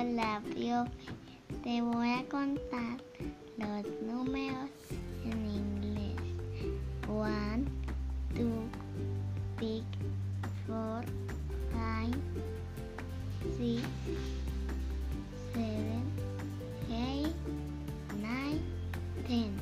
Hola, profe. Te voy a contar los números en inglés. One, two, three, four, five, six, seven, eight, nine, ten.